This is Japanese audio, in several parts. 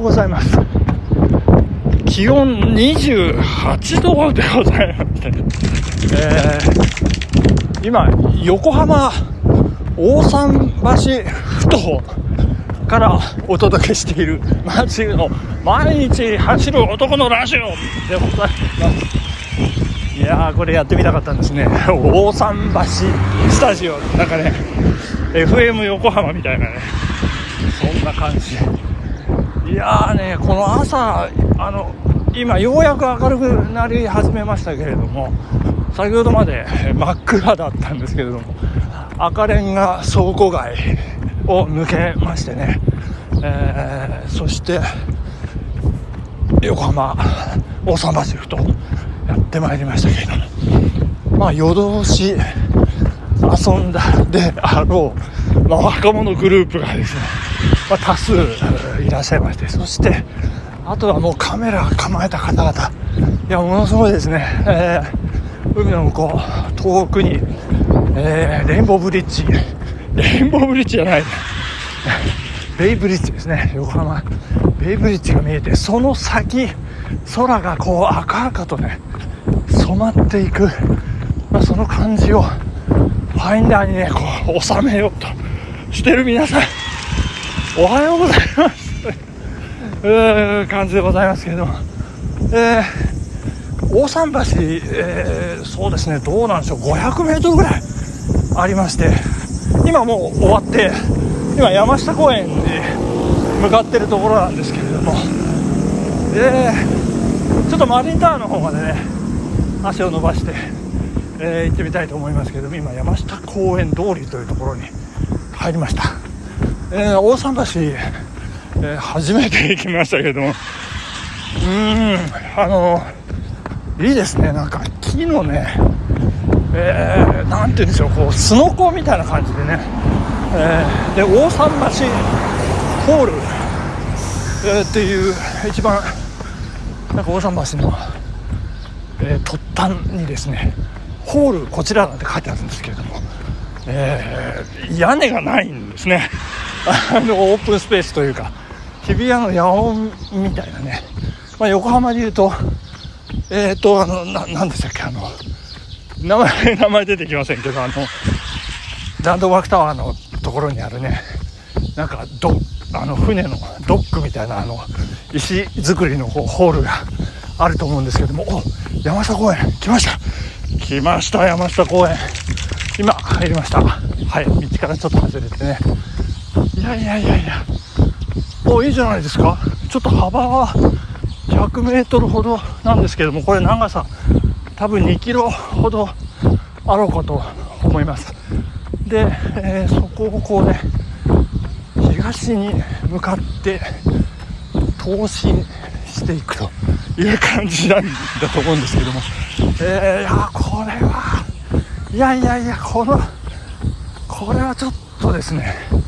ございます。気温28度でございまして、えー、今横浜大桟橋ふ頭からお届けしている街の毎日走る男のラジオでございます。いやーこれやってみたかったんですね。大桟橋スタジオなんかね FM 横浜みたいなね。そんな感じいやーねこの朝あの今ようやく明るくなり始めましたけれども先ほどまで真っ暗だったんですけれども赤レンガ倉庫街を抜けましてね、えー、そして横浜大桟橋ふとやってまいりましたけれどもまあ夜通し遊んだであろう、まあ、若者グループがですね、まあ、多数いらっしゃいましてそしてあとはもうカメラ構えた方々。いやものすごいですね、えー、海の向こう遠くに、えー、レインボーブリッジ。レインボーブリッジじゃない。ベイブリッジですね。横浜。ベイブリッジが見えてその先空がこう赤々とね染まっていく、まあ、その感じをファインダーにねこう収めようとしてる皆さんおはようございます。う感じでございますけれども、えー、大桟橋、えー、そうですねどうなんでしょう。500メートルぐらいありまして。今もう終わって今山下公園に向かってるところなんですけれども。でちょっとマリンタワーの方までね足を伸ばして、えー、行ってみたいと思いますけれども今山下公園通りというところに入りました、えー、大桟橋、えー、初めて行きましたけどうーんあのいいですね。なんか木のねえー、なんて言うんでしょう。こうすのこみたいな感じでね、えー、で大桟橋ホール、えー、っていう一番なんか大桟橋の、えー、突端にですねホールこちらなんて書いてあるんですけれども、えー、屋根がないんですね。あのオープンスペースというか日比谷の野音みたいなね、まあ、横浜でいうとえっ、ー、とあのななんでしたっけあの名前名前出てきませんけどあのランドマークタワーのところにあるねなんかどあの船のドックみたいなあの石造りのホールがあると思うんですけどもお山下公園来ました。来ました山下公園。今入りました。はい道からちょっと外れてね。いやいやいやいや。おいいじゃないですか。ちょっと幅は 100m ほどなんですけどもこれ長さ多分2キロほどあろうかと思います。で、えー、そこをこうね東に向かって投進していくという感じなんだと思うんですけども、えー、いやこれはいやいやいやこのこれはちょっとですね。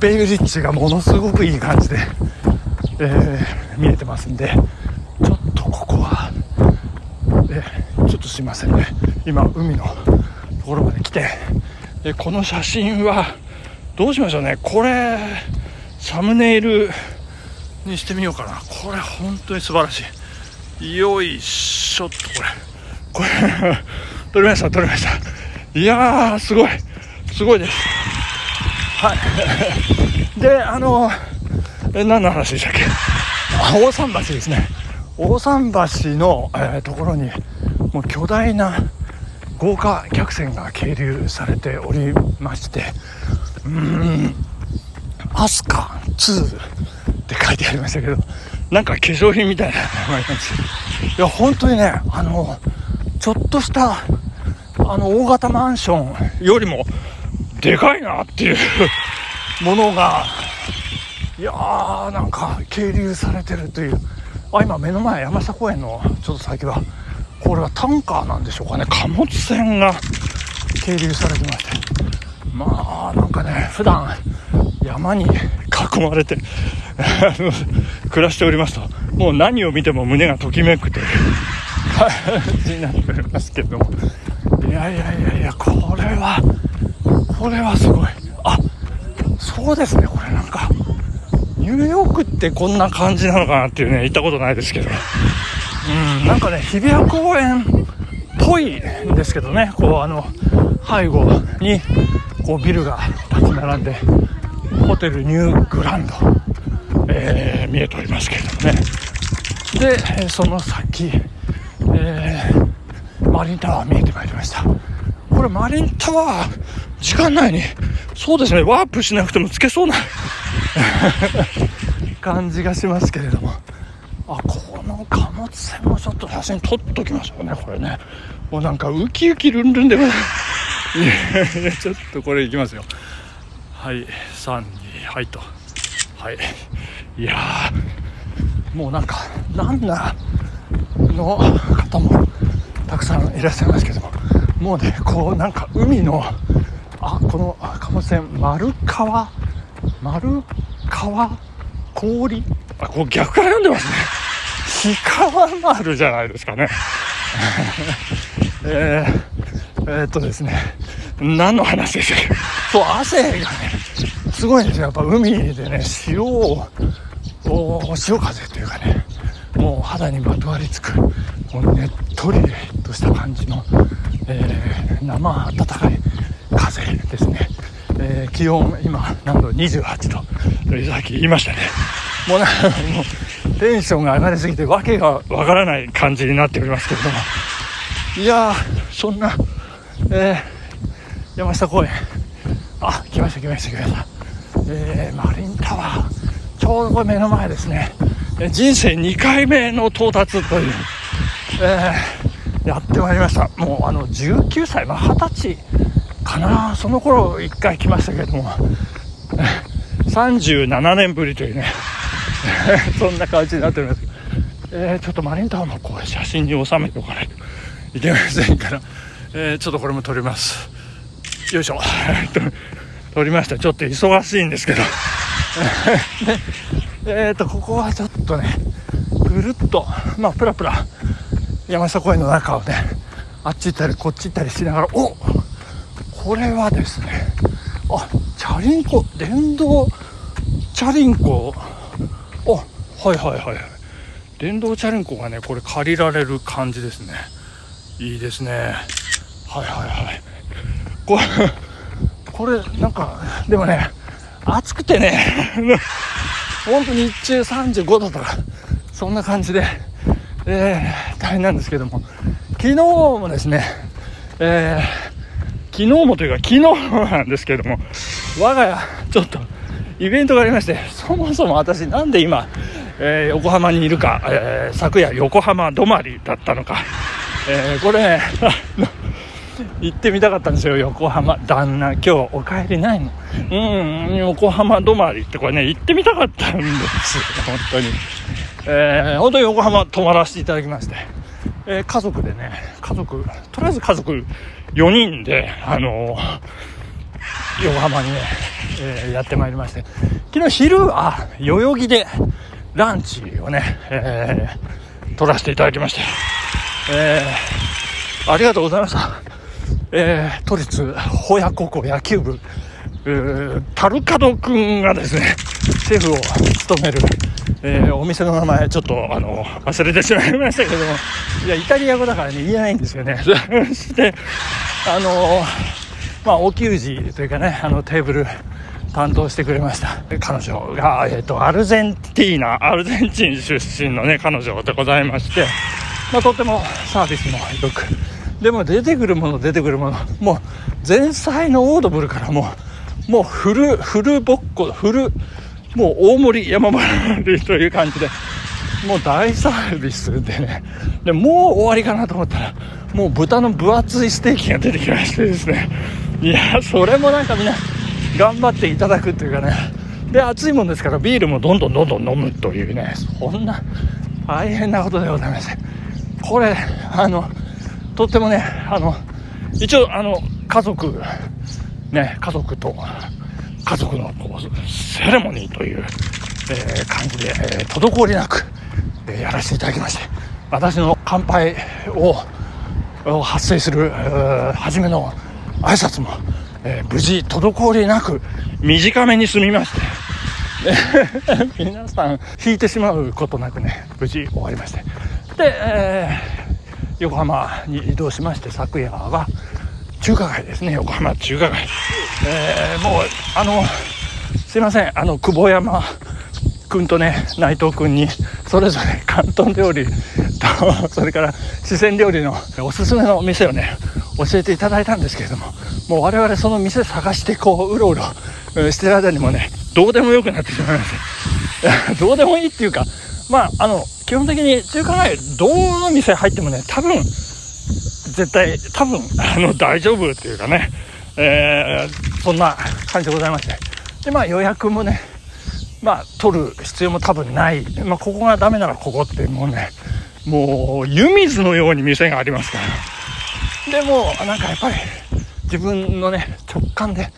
ベイブリッジがものすごくいい感じで、えー、見えてますんでちょっとここはちょっとすいませんね。今海のところまで来てでこの写真はどうしましょうね。これサムネイルにしてみようかな。これ本当に素晴らしい。よいしょっとこれ。これ 撮りました撮りました。いやーすごい。すごいです。はい。であのえ何の話でしたっけ？大桟橋ですね。大桟橋の、えー、ところにもう巨大な豪華客船が係留されておりましてうーんアスカ2って書いてありましたけどなんか化粧品みたいな。名前なんですいや本当にねあのちょっとしたあの大型マンションよりもでかいなっていう。ものがいやーなんか係留されてるという。あ今目の前山下公園のちょっと先はこれはタンカーなんでしょうかね。貨物船が係留されてまして。まあなんかね普段山に囲まれて 暮らしておりますと。もう何を見ても胸がときめくという。感じになっておりますけども。いやいやいやいやこれはこれはすごいあそうですねこれなんかニューヨークってこんな感じなのかなっていうね、行ったことないですけど。うん、なんかね、日比谷公園っぽいんですけどね、こうあの、背後に、こうビルが立ち並んで、ホテルニューグランド、えー、見えておりますけれどもね。で、その先、えー、マリンタワー見えてまいりました。これマリンタワー、時間内に、そうですね、ワープしなくてもつけそうな 感じがしますけれども。あ、この貨物船もちょっと写真撮っときましょうね、これね。もうなんかウキウキルンルンでもいやいや、ちょっとこれいきますよ。はい、3、2、はいと。はい。いやもうなんか、ランナーの方もたくさんいらっしゃいますけども、もうね、こうなんか海の、あ、この貨物船、丸川、丸川？氷？あ、こう逆から読んでますね。氷川丸じゃないですかね。えー、えー、っとですね、何の話でしたっけ？そう、汗がね、すごいんですよ。やっぱ海でね、潮を、潮風というかね、もう肌にまとわりつく、もうねっとりとした感じの、えー、生暖かい風ですね。えー、気温今何度28度。さっき言いましたね。もうなもうテンションが上がりすぎて訳がわからない感じになっておりますけれども。いやそんな、えー、山下公園。あ来ました来ました来ました、えー、マリンタワー。ちょうどこれ目の前ですね、人生2回目の到達という、えー、やってまいりました。もうあの19歳まあ20歳かな。その頃1回来ましたけれども。37年ぶりというね。そんな感じになっております。えー、ちょっとマリンタワーもこう写真に収めておかないといけませんから、えー、ちょっとこれも撮ります。よいしょ。撮りました。ちょっと忙しいんですけど。えっとここはちょっとねぐるっとまあプラプラ山下公園の中をねあっち行ったりこっち行ったりしながらおこれはですねあチャリンコ電動チャリンコ？あはいはいはい電動チャリンコがねこれ借りられる感じですね。いいですね。はいはいはい。これこれなんかでもね暑くてねほんと日中35度とかそんな感じで、えー、大変なんですけども。昨日もですね、えー、昨日もというか昨日なんですけども我が家ちょっとイベントがありましてそもそも私なんで今、えー、横浜にいるか、えー、昨夜横浜止まりだったのか、えー、これね 行ってみたかったんですよ。横浜旦那今日お帰りないの。うん横浜止まりってこれね行ってみたかったんです本当に。えー、本当に横浜泊まらせていただきまして、えー、家族でね家族とりあえず家族4人であのー、横浜にね、えー、やってまいりまして昨日昼は代々木でランチをね、えー、取らせていただきまして、えー、ありがとうございました。えー、都立保谷高校野球部、タルカド君がですね、シェフを務める、えー、お店の名前、ちょっと、あの、忘れてしまいましたけども、いや、イタリア語だからね、言えないんですよね。そして、あの、まあ、お給仕というかね、あの、テーブル、担当してくれました。彼女が、えっ、ー、と、アルゼンティーナ、アルゼンチン出身のね、彼女でございまして、まあ、とってもサービスもよく、でも出てくるもの出てくるものもう前菜のオードブルからもうもうフルフルボッコフルもう大盛り山盛りという感じでもう大サービスでね。でもう終わりかなと思ったらもう豚の分厚いステーキが出てきましてですね。いやそれもなんかみんな頑張っていただくっていうかね。で暑いもんですからビールもどんどんどんどん飲むというねそんな大変なことでございまして。これあのとってもね、あの、一応、あの、家族、ね、家族と、家族のこうセレモニーという、えー、感じで、えー、滞りなく、えー、やらせていただきまして、私の乾杯を発生する、初めの挨拶も、えー、無事滞りなく短めに済みまして、皆さん引いてしまうことなくね無事終わりましてで、えー、横浜に移動しまして昨夜は中華街ですね横浜中華街、えー、もうあのすいません。あの久保山君とね内藤君にそれぞれ 広東料理と それから四川料理のおすすめのお店をね教えていただいたんですけれどももう我々その店探してこううろうろしてる間にもねどうでもよくなってしまいました どうでもいいっていうかまああの基本的に中華街どの店入ってもね多分絶対多分あの大丈夫っていうかね、えー、そんな感じでございまして。でまあ予約もねまあ取る必要も多分ない、まあ、ここがダメならここってもうねもう湯水のように店がありますから。でもなんかやっぱり自分のね直感で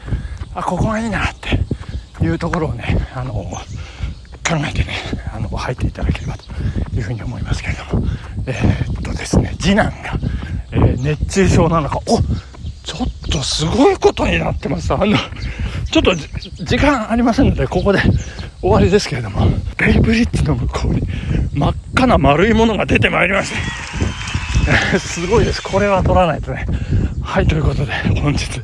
あここがいいなっていうところをねあの考えてねあの入っていただければというふうに思いますけれども。えー、っとですね次男が、えー、熱中症なのか。おちょっとすごいことになってます。あのちょっと時間ありませんのでここで終わりですけれども。ベイブリッジの向こうに真っ赤な丸いものが出てまいりました すごいです。これは取らないとね。はいということで本日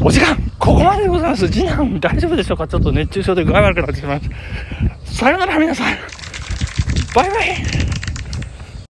お時間。ここまででございます。次男大丈夫でしょうか？ちょっと熱中症で具合悪くなってしまいました。さよなら皆さん。バイバイ。